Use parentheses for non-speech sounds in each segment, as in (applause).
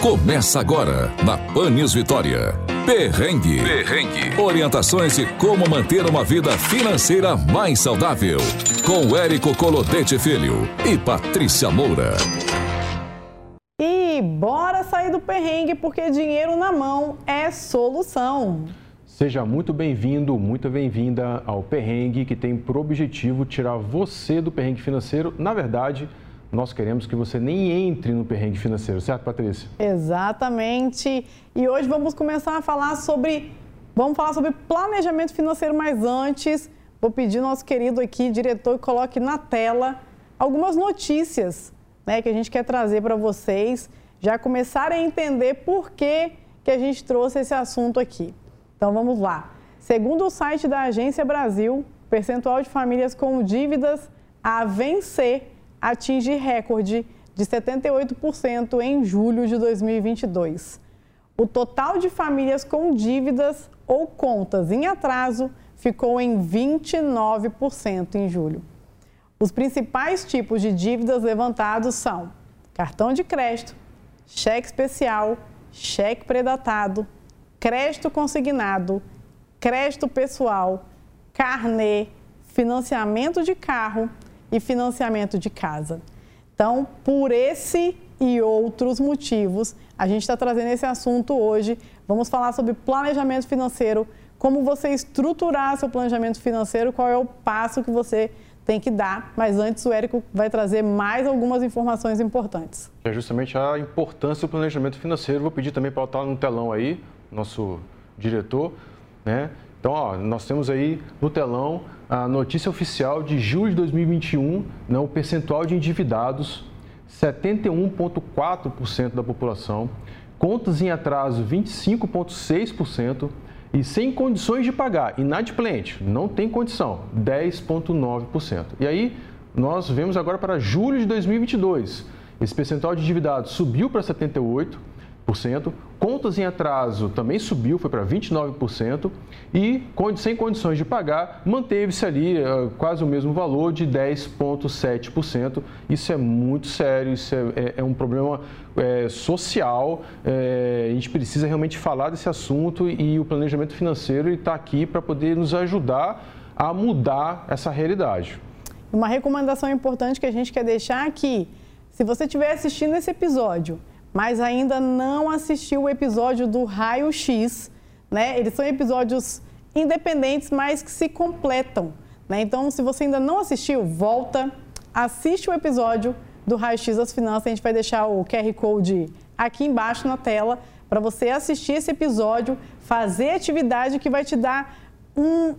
Começa agora na Pan News Vitória. Perrengue. Perrengue. Orientações de como manter uma vida financeira mais saudável. Com Érico Colodete Filho e Patrícia Moura. E bora sair do perrengue porque dinheiro na mão é solução. Seja muito bem-vindo, muito bem-vinda ao Perrengue, que tem por objetivo tirar você do perrengue financeiro. Na verdade, nós queremos que você nem entre no perrengue financeiro, certo, Patrícia? Exatamente. E hoje vamos começar a falar sobre. Vamos falar sobre planejamento financeiro, mas antes, vou pedir nosso querido aqui, diretor, que coloque na tela algumas notícias né, que a gente quer trazer para vocês, já começarem a entender por que, que a gente trouxe esse assunto aqui. Então vamos lá. Segundo o site da Agência Brasil, percentual de famílias com dívidas a vencer atinge recorde de 78% em julho de 2022. O total de famílias com dívidas ou contas em atraso ficou em 29% em julho. Os principais tipos de dívidas levantados são cartão de crédito, cheque especial, cheque predatado, crédito consignado, crédito pessoal, carnê, financiamento de carro, e financiamento de casa. Então, por esse e outros motivos, a gente está trazendo esse assunto hoje. Vamos falar sobre planejamento financeiro, como você estruturar seu planejamento financeiro, qual é o passo que você tem que dar. Mas antes, o Érico vai trazer mais algumas informações importantes. É justamente a importância do planejamento financeiro. Vou pedir também para estar no telão aí, nosso diretor, né? Então, ó, nós temos aí no telão a notícia oficial de julho de 2021, né, o percentual de endividados, 71,4% da população, contas em atraso, 25,6% e sem condições de pagar, inadimplente, não tem condição, 10,9%. E aí, nós vemos agora para julho de 2022, esse percentual de endividados subiu para 78%, contas em atraso também subiu, foi para 29%, e sem condições de pagar, manteve-se ali uh, quase o mesmo valor de 10,7%. Isso é muito sério, isso é, é, é um problema é, social, é, a gente precisa realmente falar desse assunto e o planejamento financeiro está aqui para poder nos ajudar a mudar essa realidade. Uma recomendação importante que a gente quer deixar aqui, se você estiver assistindo esse episódio mas ainda não assistiu o episódio do Raio X, né? Eles são episódios independentes, mas que se completam, né? Então, se você ainda não assistiu, volta, assiste o episódio do Raio X das Finanças. A gente vai deixar o QR Code aqui embaixo na tela para você assistir esse episódio, fazer atividade que vai te dar um,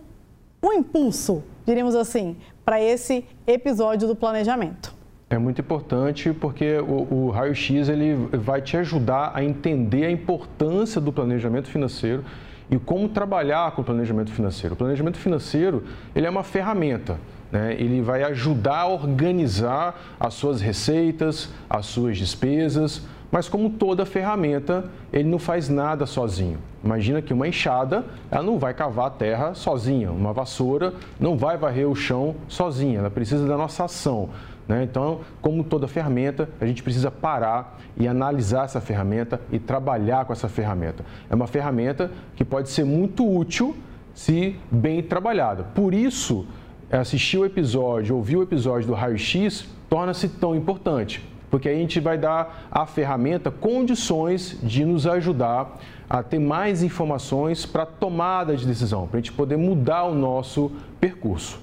um impulso, diríamos assim, para esse episódio do planejamento. É muito importante porque o, o raio-x ele vai te ajudar a entender a importância do planejamento financeiro e como trabalhar com o planejamento financeiro. O planejamento financeiro ele é uma ferramenta. Né? Ele vai ajudar a organizar as suas receitas, as suas despesas, mas como toda ferramenta, ele não faz nada sozinho. Imagina que uma enxada, ela não vai cavar a terra sozinha, uma vassoura não vai varrer o chão sozinha, ela precisa da nossa ação. Né? Então, como toda ferramenta, a gente precisa parar e analisar essa ferramenta e trabalhar com essa ferramenta. É uma ferramenta que pode ser muito útil se bem trabalhada. Por isso, assistir o episódio, ouvir o episódio do Raio X torna-se tão importante, porque a gente vai dar à ferramenta condições de nos ajudar a ter mais informações para tomada de decisão, para a gente poder mudar o nosso percurso.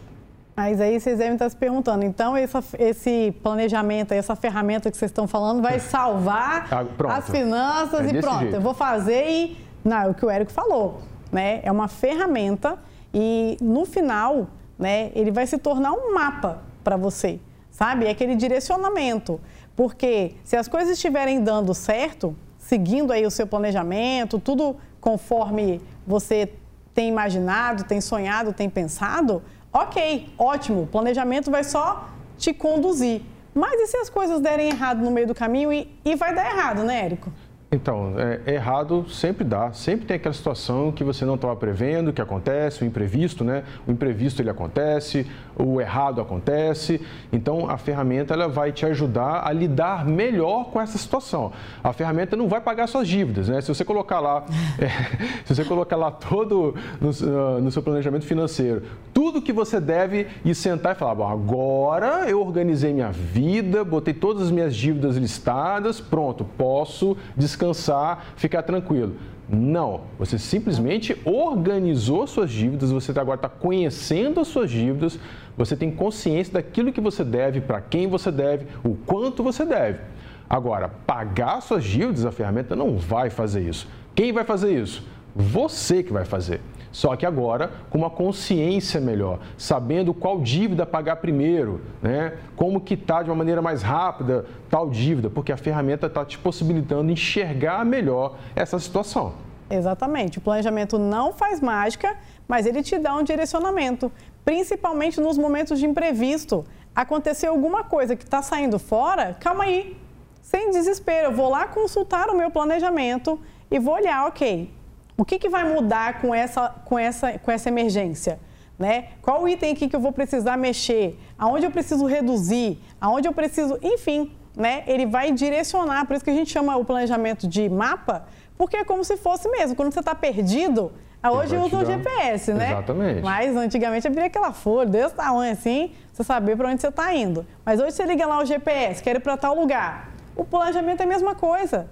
Mas aí vocês devem estar se perguntando, então essa, esse planejamento, essa ferramenta que vocês estão falando vai (laughs) salvar ah, as finanças é e pronto, jeito. eu vou fazer e... Não, é o que o Érico falou, né? É uma ferramenta e no final, né, ele vai se tornar um mapa para você, sabe? É aquele direcionamento. Porque se as coisas estiverem dando certo, seguindo aí o seu planejamento, tudo conforme você tem imaginado, tem sonhado, tem pensado, Ok, ótimo, o planejamento vai só te conduzir. Mas e se as coisas derem errado no meio do caminho e, e vai dar errado, né, Érico? Então, é, errado sempre dá, sempre tem aquela situação que você não estava prevendo, que acontece, o imprevisto, né? O imprevisto ele acontece, o errado acontece. Então, a ferramenta ela vai te ajudar a lidar melhor com essa situação. A ferramenta não vai pagar suas dívidas, né? Se você colocar lá, (laughs) é, se você colocar lá todo no, ah, no, seu planejamento financeiro, tudo que você deve e sentar e falar, bom, agora eu organizei minha vida, botei todas as minhas dívidas listadas, pronto, posso descansar descansar, ficar tranquilo. Não, você simplesmente organizou suas dívidas, você agora está conhecendo as suas dívidas, você tem consciência daquilo que você deve, para quem você deve, o quanto você deve. Agora, pagar suas dívidas, a ferramenta não vai fazer isso. Quem vai fazer isso? Você que vai fazer. Só que agora com uma consciência melhor, sabendo qual dívida pagar primeiro, né? como quitar de uma maneira mais rápida tal dívida, porque a ferramenta está te possibilitando enxergar melhor essa situação. Exatamente. O planejamento não faz mágica, mas ele te dá um direcionamento, principalmente nos momentos de imprevisto. Aconteceu alguma coisa que está saindo fora, calma aí, sem desespero. Eu vou lá consultar o meu planejamento e vou olhar, ok, o que, que vai mudar com essa, com essa, com essa emergência? Né? Qual item aqui que eu vou precisar mexer? Aonde eu preciso reduzir? Aonde eu preciso... Enfim, né? ele vai direcionar. Por isso que a gente chama o planejamento de mapa, porque é como se fosse mesmo. Quando você está perdido, hoje usa o GPS, né? Exatamente. Mas antigamente abria aquela folha desse tamanho assim, você saber para onde você está indo. Mas hoje você liga lá o GPS, quer ir para tal lugar. O planejamento é a mesma coisa.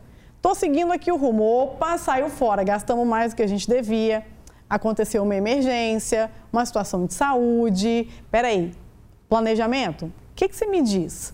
Estou seguindo aqui o rumo. Opa, saiu fora, gastamos mais do que a gente devia. Aconteceu uma emergência, uma situação de saúde. Peraí, planejamento? O que, que você me diz?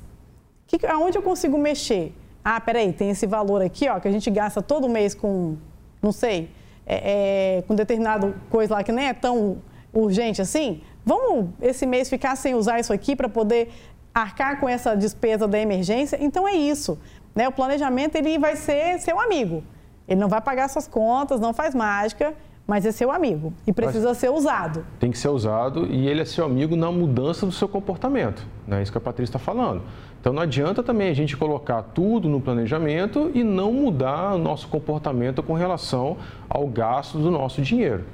Que, aonde eu consigo mexer? Ah, peraí, tem esse valor aqui, ó, que a gente gasta todo mês com, não sei, é, é, com determinado coisa lá que nem é tão urgente assim. Vamos esse mês ficar sem usar isso aqui para poder arcar com essa despesa da emergência? Então é isso. Né? O planejamento ele vai ser seu amigo. Ele não vai pagar suas contas, não faz mágica, mas é seu amigo e precisa mas ser usado. Tem que ser usado e ele é seu amigo na mudança do seu comportamento. É né? isso que a Patrícia está falando. Então não adianta também a gente colocar tudo no planejamento e não mudar o nosso comportamento com relação ao gasto do nosso dinheiro.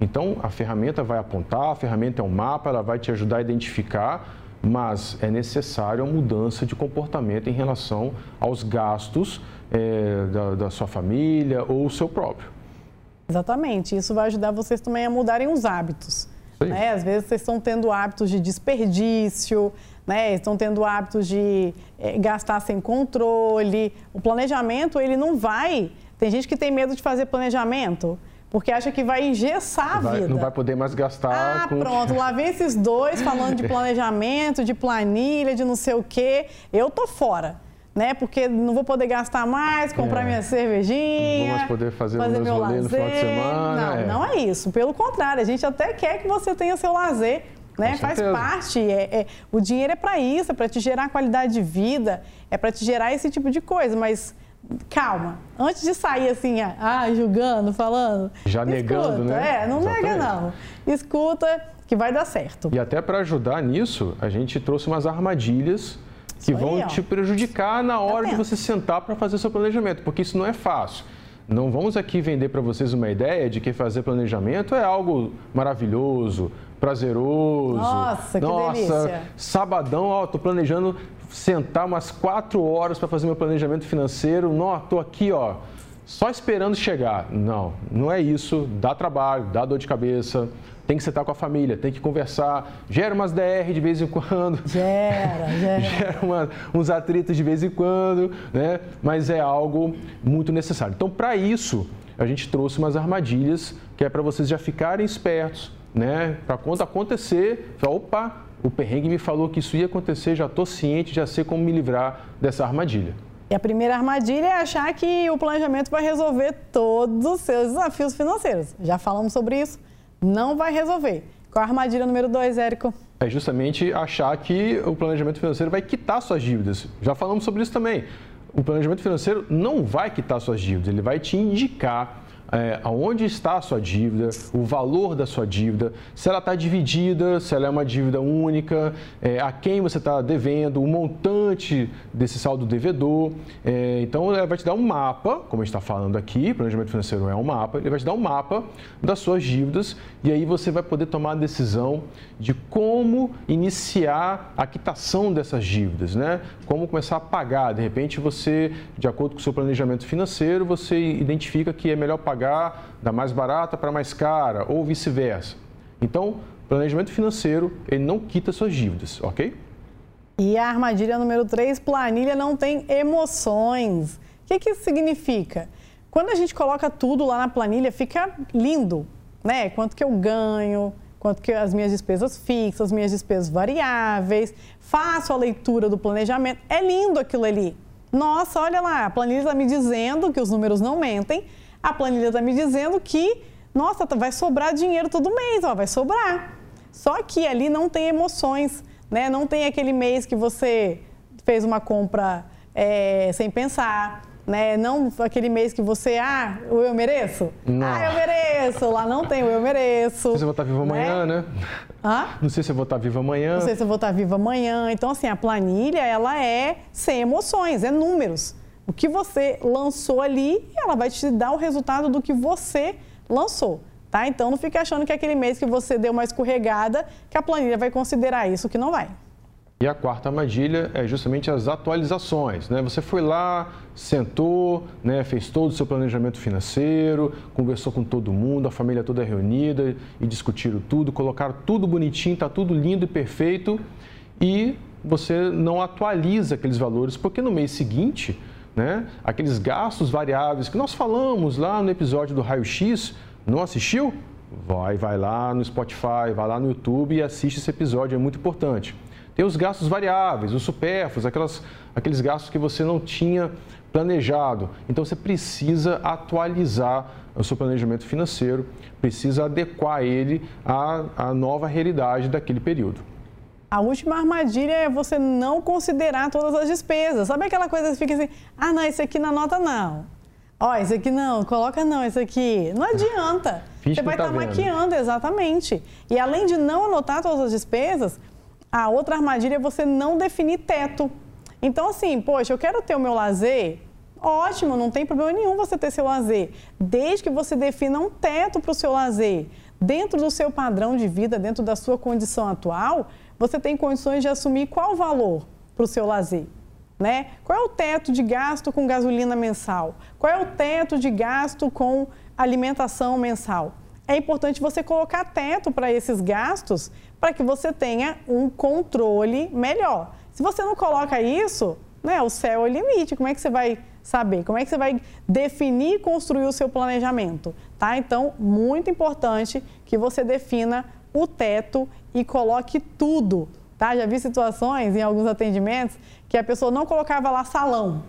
Então a ferramenta vai apontar, a ferramenta é um mapa, ela vai te ajudar a identificar mas é necessário a mudança de comportamento em relação aos gastos é, da, da sua família ou o seu próprio. Exatamente, isso vai ajudar vocês também a mudarem os hábitos. Né? Às vezes vocês estão tendo hábitos de desperdício, né? estão tendo hábitos de é, gastar sem controle. O planejamento, ele não vai. Tem gente que tem medo de fazer planejamento porque acha que vai engessar a vida. Não vai poder mais gastar. Ah, com... pronto, lá vem esses dois falando de (laughs) planejamento, de planilha, de não sei o quê. Eu tô fora. Né? Porque não vou poder gastar mais, comprar é. minha cervejinha. Não vou mais poder fazer, fazer meu lazer no final de semana. Não, é. não é isso. Pelo contrário, a gente até quer que você tenha seu lazer. Né? Faz parte. É, é, o dinheiro é para isso, é para te gerar qualidade de vida, é para te gerar esse tipo de coisa. Mas calma. Antes de sair assim, ah, julgando, falando. Já escuta, negando, né? É, não Exatamente. nega não. Escuta que vai dar certo. E até para ajudar nisso, a gente trouxe umas armadilhas que aí, vão ó. te prejudicar na hora tá de você sentar para fazer seu planejamento, porque isso não é fácil. Não vamos aqui vender para vocês uma ideia de que fazer planejamento é algo maravilhoso, prazeroso. Nossa, que Nossa, delícia. sabadão, ó, tô planejando sentar umas quatro horas para fazer meu planejamento financeiro. Não, tô aqui, ó, só esperando chegar. Não, não é isso. Dá trabalho, dá dor de cabeça. Tem que sentar com a família, tem que conversar. Gera umas DR de vez em quando. Gera, gera. (laughs) gera uma, uns atritos de vez em quando, né? Mas é algo muito necessário. Então, para isso, a gente trouxe umas armadilhas que é para vocês já ficarem espertos, né? Para quando acontecer, opa, o perrengue me falou que isso ia acontecer, já estou ciente, já sei como me livrar dessa armadilha. E a primeira armadilha é achar que o planejamento vai resolver todos os seus desafios financeiros. Já falamos sobre isso, não vai resolver. Qual a armadilha número dois, Érico? É justamente achar que o planejamento financeiro vai quitar suas dívidas. Já falamos sobre isso também. O planejamento financeiro não vai quitar suas dívidas, ele vai te indicar é, aonde está a sua dívida, o valor da sua dívida, se ela está dividida, se ela é uma dívida única, é, a quem você está devendo, o montante desse saldo devedor. É, então, ela vai te dar um mapa, como a gente está falando aqui, planejamento financeiro é um mapa, ele vai te dar um mapa das suas dívidas e aí você vai poder tomar a decisão de como iniciar a quitação dessas dívidas, né? Como começar a pagar. De repente, você, de acordo com o seu planejamento financeiro, você identifica que é melhor pagar pagar da mais barata para mais cara ou vice-versa. Então, planejamento financeiro, ele não quita suas dívidas, ok? E a armadilha número 3, planilha não tem emoções. O que, que isso significa? Quando a gente coloca tudo lá na planilha, fica lindo, né? Quanto que eu ganho, quanto que as minhas despesas fixas, as minhas despesas variáveis, faço a leitura do planejamento. É lindo aquilo ali. Nossa, olha lá, a planilha está me dizendo que os números não mentem, a planilha está me dizendo que, nossa, vai sobrar dinheiro todo mês, ó, vai sobrar. Só que ali não tem emoções, né? Não tem aquele mês que você fez uma compra é, sem pensar, né? Não aquele mês que você, ah, o eu mereço? Não. Ah, eu mereço. Lá não tem o eu mereço. Não sei se eu vou estar vivo né? amanhã, né? Hã? Não sei se eu vou estar vivo amanhã. Não sei se eu vou estar vivo amanhã. Então, assim, a planilha, ela é sem emoções, é números o que você lançou ali ela vai te dar o resultado do que você lançou. Tá? Então não fique achando que aquele mês que você deu uma escorregada, que a planilha vai considerar isso, que não vai. E a quarta armadilha é justamente as atualizações. Né? Você foi lá, sentou, né, fez todo o seu planejamento financeiro, conversou com todo mundo, a família toda reunida e discutiram tudo, colocaram tudo bonitinho, está tudo lindo e perfeito e você não atualiza aqueles valores, porque no mês seguinte né? Aqueles gastos variáveis que nós falamos lá no episódio do Raio X, não assistiu? Vai, vai lá no Spotify, vai lá no YouTube e assiste esse episódio, é muito importante. Tem os gastos variáveis, os supérfluos, aquelas, aqueles gastos que você não tinha planejado. Então você precisa atualizar o seu planejamento financeiro, precisa adequar ele à, à nova realidade daquele período. A última armadilha é você não considerar todas as despesas. Sabe aquela coisa que fica assim, ah, não, esse aqui na nota não. Ó, esse aqui não, coloca não, esse aqui. Não adianta. (laughs) você vai estar tá, tá maquiando, exatamente. E além de não anotar todas as despesas, a outra armadilha é você não definir teto. Então, assim, poxa, eu quero ter o meu lazer, ótimo, não tem problema nenhum você ter seu lazer, desde que você defina um teto para o seu lazer. Dentro do seu padrão de vida, dentro da sua condição atual, você tem condições de assumir qual valor para o seu lazer. Né? Qual é o teto de gasto com gasolina mensal? Qual é o teto de gasto com alimentação mensal? É importante você colocar teto para esses gastos para que você tenha um controle melhor. Se você não coloca isso, né, o céu é o limite. Como é que você vai saber? Como é que você vai definir e construir o seu planejamento? Tá? Então, muito importante que você defina o teto e coloque tudo. Tá? Já vi situações em alguns atendimentos que a pessoa não colocava lá salão.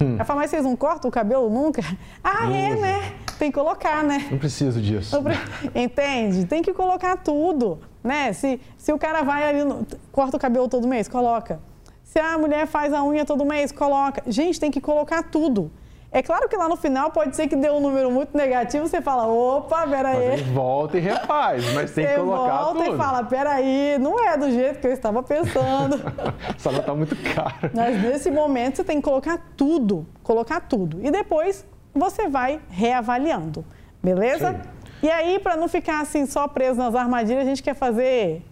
Hum. Ela fala, mas vocês não cortam o cabelo nunca? (laughs) Ah, não é, né? Tem que colocar, né? Não preciso disso. (laughs) Entende? Tem que colocar tudo. Né? Se, se o cara vai ali, no... corta o cabelo todo mês, coloca. Se a mulher faz a unha todo mês, coloca. Gente, tem que colocar tudo. É claro que lá no final pode ser que dê um número muito negativo, você fala, opa, peraí. Mas volta e refaz, mas tem que colocar volta tudo. volta e fala, peraí, não é do jeito que eu estava pensando. (laughs) Essa nota tá muito cara. Mas nesse momento você tem que colocar tudo, colocar tudo. E depois você vai reavaliando, beleza? Sim. E aí, para não ficar assim só preso nas armadilhas, a gente quer fazer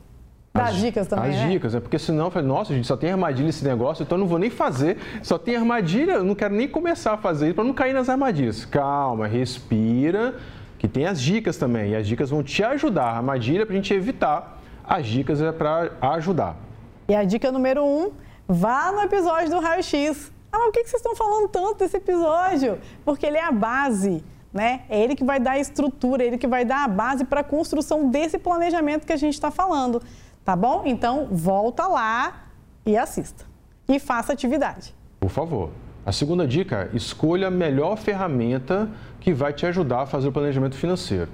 Dá as, dicas também, As né? dicas, é porque senão, eu falei, nossa, gente, só tem armadilha esse negócio, então eu não vou nem fazer. Só tem armadilha, eu não quero nem começar a fazer isso para não cair nas armadilhas. Calma, respira, que tem as dicas também. E as dicas vão te ajudar. A armadilha é para a gente evitar, as dicas é para ajudar. E a dica número um, vá no episódio do Raio X. Ah, mas por que vocês estão falando tanto desse episódio? Porque ele é a base. Né? É ele que vai dar a estrutura, é ele que vai dar a base para a construção desse planejamento que a gente está falando. Tá bom? Então, volta lá e assista. E faça atividade. Por favor. A segunda dica escolha a melhor ferramenta que vai te ajudar a fazer o planejamento financeiro.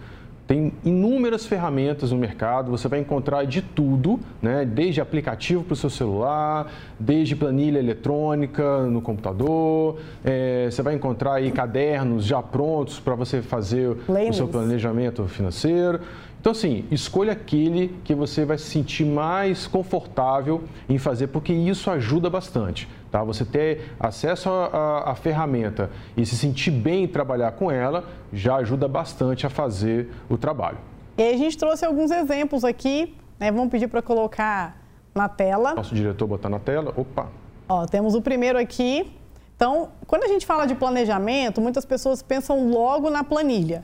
Tem inúmeras ferramentas no mercado, você vai encontrar de tudo, né? desde aplicativo para o seu celular, desde planilha eletrônica no computador, é, você vai encontrar aí cadernos já prontos para você fazer o seu planejamento financeiro. Então, assim, escolha aquele que você vai se sentir mais confortável em fazer, porque isso ajuda bastante. Tá? Você ter acesso à ferramenta e se sentir bem em trabalhar com ela já ajuda bastante a fazer o trabalho. E aí a gente trouxe alguns exemplos aqui, né? Vamos pedir para colocar na tela. Nosso diretor botar na tela. Opa! Ó, temos o primeiro aqui. Então, quando a gente fala de planejamento, muitas pessoas pensam logo na planilha.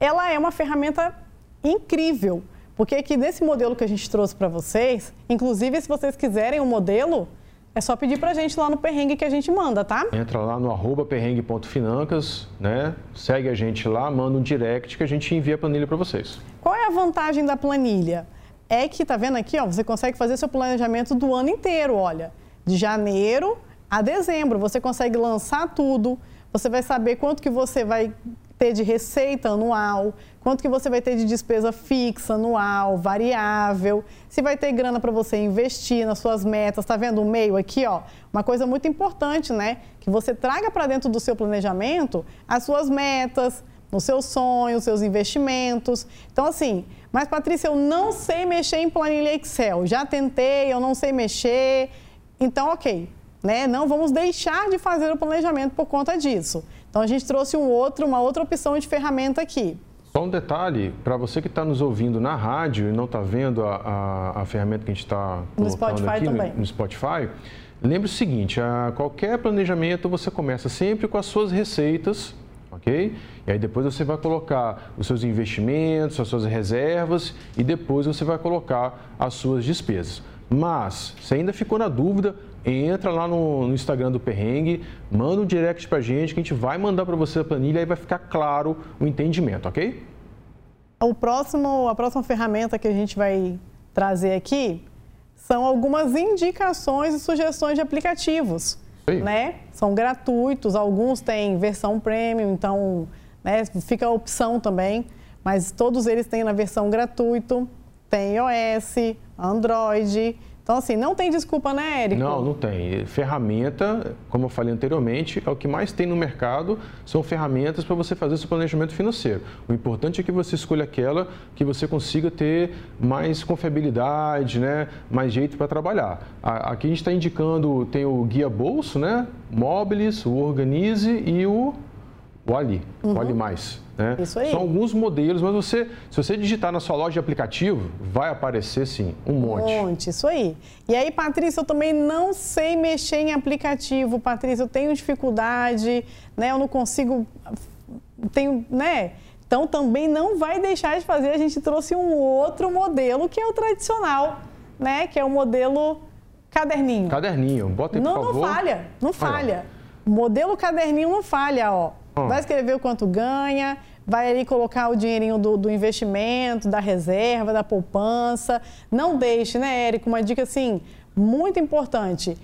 Ela é uma ferramenta incrível. Porque aqui nesse modelo que a gente trouxe para vocês, inclusive se vocês quiserem o um modelo, é só pedir para a gente lá no perrengue que a gente manda, tá? Entra lá no arroba perrengue.financas, né? Segue a gente lá, manda um direct que a gente envia a planilha para vocês. Qual é a vantagem da planilha? É que, tá vendo aqui, ó, você consegue fazer seu planejamento do ano inteiro, olha. De janeiro a dezembro, você consegue lançar tudo, você vai saber quanto que você vai ter de receita anual, quanto que você vai ter de despesa fixa, anual, variável, se vai ter grana para você investir nas suas metas. Está vendo o meio aqui, ó? Uma coisa muito importante, né? Que você traga para dentro do seu planejamento as suas metas, os seus sonhos, os seus investimentos. Então, assim, mas Patrícia, eu não sei mexer em planilha Excel. Já tentei, eu não sei mexer. Então, ok, né? Não vamos deixar de fazer o planejamento por conta disso. Então a gente trouxe um outro, uma outra opção de ferramenta aqui. Só um detalhe, para você que está nos ouvindo na rádio e não está vendo a, a, a, ferramenta que a gente está colocando aqui no, no, Spotify, lembre o seguinte, a qualquer planejamento você começa sempre com as suas receitas, ok? E aí depois você vai colocar os seus investimentos, as suas reservas e depois você vai colocar as suas despesas. Mas, se ainda ficou na dúvida, entra lá no, no Instagram do Perrengue, manda um direct pra gente que a gente vai mandar para você a planilha e vai ficar claro o entendimento, ok? O próximo, a próxima ferramenta que a gente vai trazer aqui são algumas indicações e sugestões de aplicativos. Sim. Né? São gratuitos, alguns têm versão premium, então né, fica a opção também, mas todos eles têm na versão gratuito, tem iOS, Android, então, assim, não tem desculpa, né, Érico? Não, não tem. Ferramenta, como eu falei anteriormente, é o que mais tem no mercado, são ferramentas para você fazer seu planejamento financeiro. O importante é que você escolha aquela que você consiga ter mais confiabilidade, né, mais jeito para trabalhar. Aqui a gente está indicando, tem o Guia Bolso, né, Móveis, o Organize e o, o Ali, uhum. o Ali Mais. Né? Isso aí. São alguns modelos, mas você, se você digitar na sua loja de aplicativo, vai aparecer sim, um monte. Um monte, isso aí. E aí, Patrícia, eu também não sei mexer em aplicativo, Patrícia, eu tenho dificuldade, né? Eu não consigo, tenho, né? Então também não vai deixar de fazer. A gente trouxe um outro modelo que é o tradicional, né? Que é o modelo caderninho. Caderninho, bota aí, não, por favor. Não falha, não falha. Modelo caderninho não falha, ó. Vai escrever o quanto ganha, vai ali colocar o dinheirinho do, do, investimento, da reserva, da poupança. Não deixe, né, Érico? Uma dica assim, muito importante.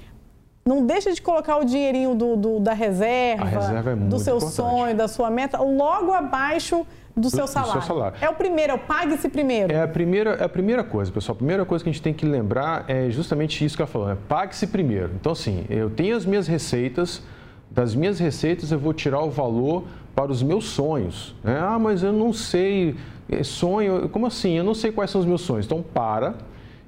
Não deixe de colocar o dinheirinho do, do da reserva, reserva é do seu importante. sonho, da sua meta, logo abaixo do, seu, salário. do seu salário. É o primeiro, é o pague-se primeiro. É a primeira, é a primeira coisa, pessoal. A primeira coisa que a gente tem que lembrar é justamente isso que ela falou, é pague-se primeiro. Então, assim, eu tenho as minhas receitas, das minhas receitas eu vou tirar o valor para os meus sonhos. Né? Ah, mas eu não sei, é, sonho, como assim? Eu não sei quais são os meus sonhos. Então para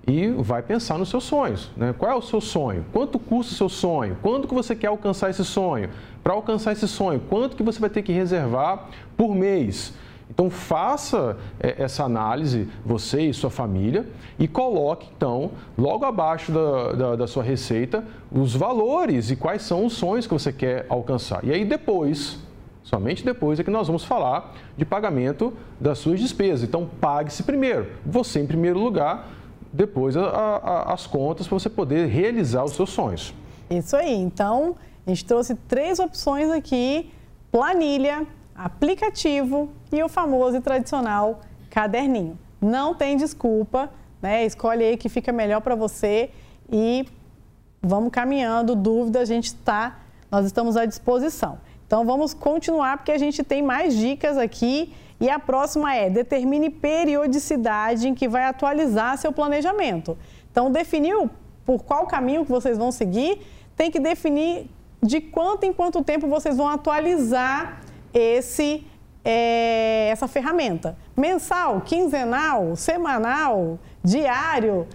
e vai pensar nos seus sonhos. Né? Qual é o seu sonho? Quanto custa o seu sonho? Quando que você quer alcançar esse sonho? Para alcançar esse sonho, quanto que você vai ter que reservar por mês? Então faça é, essa análise, você e sua família, e coloque então, logo abaixo da, da, da, sua receita, os valores e quais são os sonhos que você quer alcançar. E aí depois, somente depois é que nós vamos falar de pagamento das suas despesas. Então pague-se primeiro, você em primeiro lugar, depois a, a, as contas para você poder realizar os seus sonhos. Isso aí, então a gente trouxe três opções aqui, planilha, aplicativo e o famoso e tradicional caderninho. Não tem desculpa, né? Escolhe aí que fica melhor para você e vamos caminhando. Dúvida, a gente está, nós estamos à disposição. Então vamos continuar porque a gente tem mais dicas aqui E a próxima é: determine periodicidade em que vai atualizar seu planejamento. Então, definiu por qual caminho que vocês vão seguir, tem que definir de quanto em quanto tempo vocês vão atualizar esse é, essa ferramenta. Mensal, quinzenal, semanal, diário,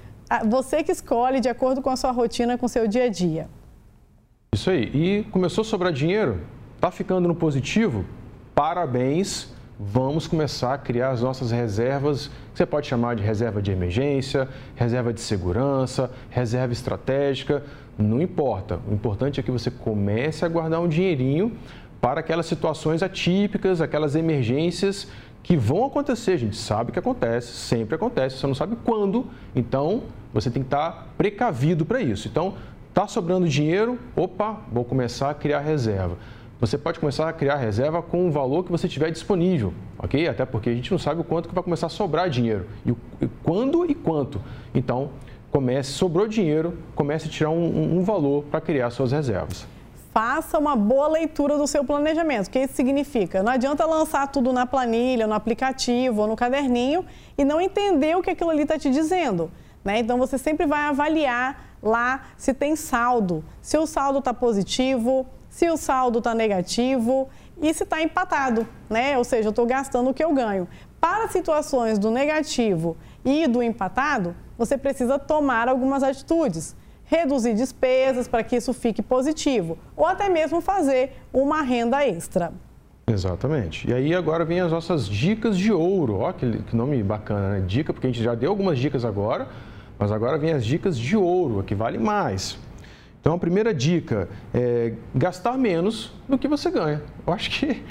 você que escolhe de acordo com a sua rotina, com o seu dia a dia. Isso aí. E começou a sobrar dinheiro? Tá ficando no positivo? Parabéns! Vamos começar a criar as nossas reservas, que você pode chamar de reserva de emergência, reserva de segurança, reserva estratégica, não importa. O importante é que você comece a guardar um dinheirinho para aquelas situações atípicas, aquelas emergências que vão acontecer. A gente sabe que acontece, sempre acontece, você não sabe quando, então você tem que estar precavido para isso. Então, está sobrando dinheiro, opa, vou começar a criar reserva. Você pode começar a criar reserva com o valor que você tiver disponível, ok? Até porque a gente não sabe o quanto que vai começar a sobrar dinheiro, e, quando e quanto. Então, comece, sobrou dinheiro, comece a tirar um, um valor para criar suas reservas faça uma boa leitura do seu planejamento. O que isso significa? Não adianta lançar tudo na planilha, no aplicativo ou no caderninho e não entender o que aquilo ali está te dizendo. Né? Então você sempre vai avaliar lá se tem saldo, se o saldo está positivo, se o saldo está negativo e se está empatado, né? Ou seja, eu estou gastando o que eu ganho. Para situações do negativo e do empatado, você precisa tomar algumas atitudes reduzir despesas para que isso fique positivo, ou até mesmo fazer uma renda extra. Exatamente. E aí agora vem as nossas dicas de ouro. Ó, que, que nome bacana, né? Dica, porque a gente já deu algumas dicas agora, mas agora vem as dicas de ouro, que vale mais. Então, a primeira dica é gastar menos do que você ganha. Eu acho que.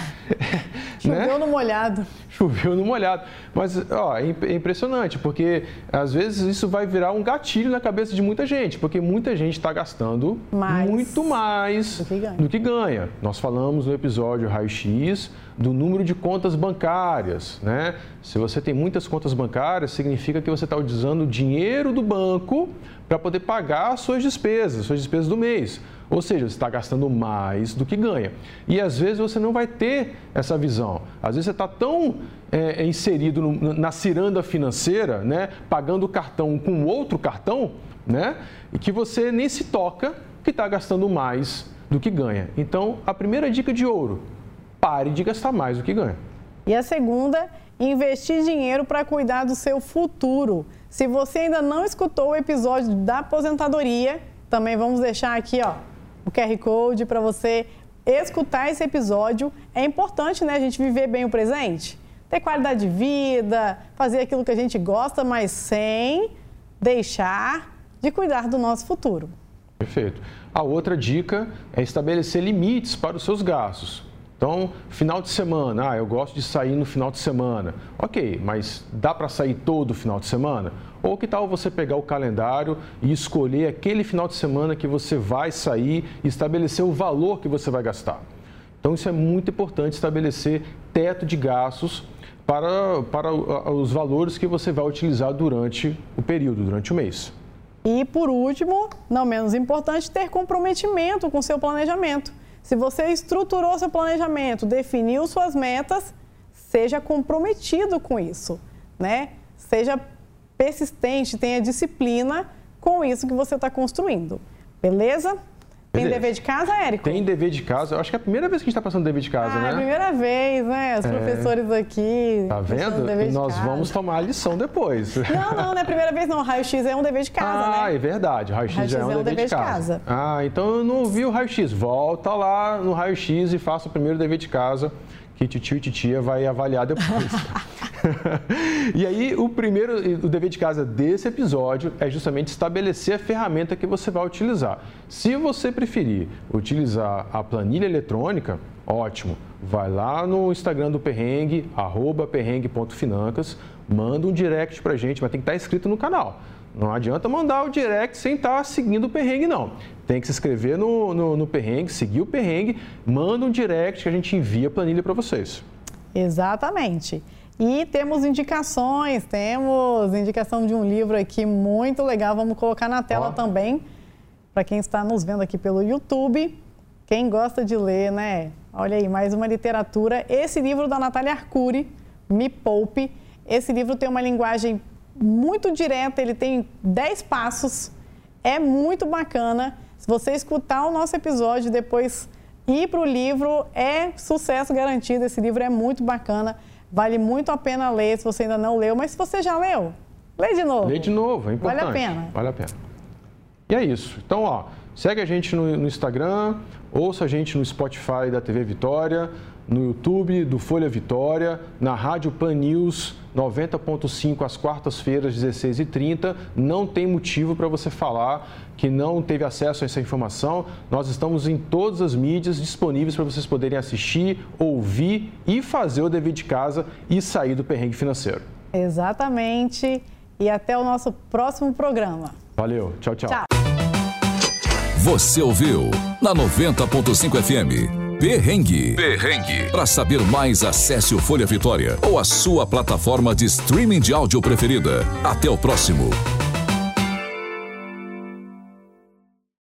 (laughs) Choveu né? no molhado. Choveu no molhado. Mas, ó, é, é impressionante, porque às vezes isso vai virar um gatilho na cabeça de muita gente, porque muita gente está gastando mais muito mais do que, do que ganha. Nós falamos no episódio Raio-X do número de contas bancárias, né? Se você tem muitas contas bancárias, significa que você está utilizando o dinheiro do banco para poder pagar as suas despesas, suas despesas do mês. Ou seja, você está gastando mais do que ganha. E às vezes você não vai ter essa visão. Às vezes você está tão é, inserido no, na ciranda financeira, né, pagando o cartão com outro cartão, né, que você nem se toca que está gastando mais do que ganha. Então, a primeira dica de ouro: pare de gastar mais do que ganha. E a segunda, investir dinheiro para cuidar do seu futuro. Se você ainda não escutou o episódio da aposentadoria, também vamos deixar aqui ó, o QR Code para você escutar esse episódio. É importante né, a gente viver bem o presente, ter qualidade de vida, fazer aquilo que a gente gosta, mas sem deixar de cuidar do nosso futuro. Perfeito. A outra dica é estabelecer limites para os seus gastos. Então, final de semana, ah, eu gosto de sair no final de semana. Ok, mas dá para sair todo final de semana? Ou que tal você pegar o calendário e escolher aquele final de semana que você vai sair e estabelecer o valor que você vai gastar? Então, isso é muito importante estabelecer teto de gastos para, para os valores que você vai utilizar durante o período, durante o mês. E por último, não menos importante, ter comprometimento com seu planejamento. Se você estruturou seu planejamento, definiu suas metas, seja comprometido com isso, né? Seja persistente, tenha disciplina com isso que você está construindo. Beleza? Tem Beleza. dever de casa, Érico? Tem dever de casa. Eu acho que é a primeira vez que a gente está passando dever de casa, ah, né? É a primeira vez, né? Os é. professores aqui. Tá vendo? Nós vamos tomar a lição depois. Não, não, não é a primeira vez, não. O raio-x é um dever de casa, ah, né? Ah, é verdade. Raio-x raio é, um, é um dever, de, casa. de casa. Ah, então eu não vi o raio-x. Volta lá no raio-x e faça o primeiro dever de casa que tio e titia vai avaliar depois. (laughs) (laughs) e aí, o primeiro, o dever de casa desse episódio é justamente estabelecer a ferramenta que você vai utilizar. Se você preferir utilizar a planilha eletrônica, ótimo. Vai lá no Instagram do Perrengue, arroba perrengue.financas, manda um direct pra gente, mas tem que estar inscrito no canal. Não adianta mandar o direct sem estar seguindo o perrengue, não. Tem que se inscrever no, no, no perrengue, seguir o perrengue, manda um direct que a gente envia a planilha para vocês. Exatamente. E temos indicações, temos indicação de um livro aqui muito legal, vamos colocar na tela Ó. também, para quem está nos vendo aqui pelo YouTube. Quem gosta de ler, né? Olha aí, mais uma literatura. Esse livro da Natália Arcuri, Me Poupe. Esse livro tem uma linguagem muito direta, ele tem 10 passos, é muito bacana. Se você escutar o nosso episódio e depois ir para o livro, é sucesso garantido. Esse livro é muito bacana, vale muito a pena ler se você ainda não leu, mas se você já leu, lê de novo. Lê de novo, é importante. Vale a pena. Vale a pena. E é isso. Então, ó, segue a gente no, no Instagram, ouça a gente no Spotify da TV Vitória, no YouTube do Folha Vitória, na Rádio Pan News 90.5 às quartas-feiras, 16h30. Não tem motivo para você falar que não teve acesso a essa informação. Nós estamos em todas as mídias disponíveis para vocês poderem assistir, ouvir e fazer o dever de casa e sair do perrengue financeiro. Exatamente. E até o nosso próximo programa. Valeu. Tchau, tchau. tchau. Você ouviu na 90.5 FM. Perrengue. Perrengue. Para saber mais, acesse o Folha Vitória ou a sua plataforma de streaming de áudio preferida. Até o próximo.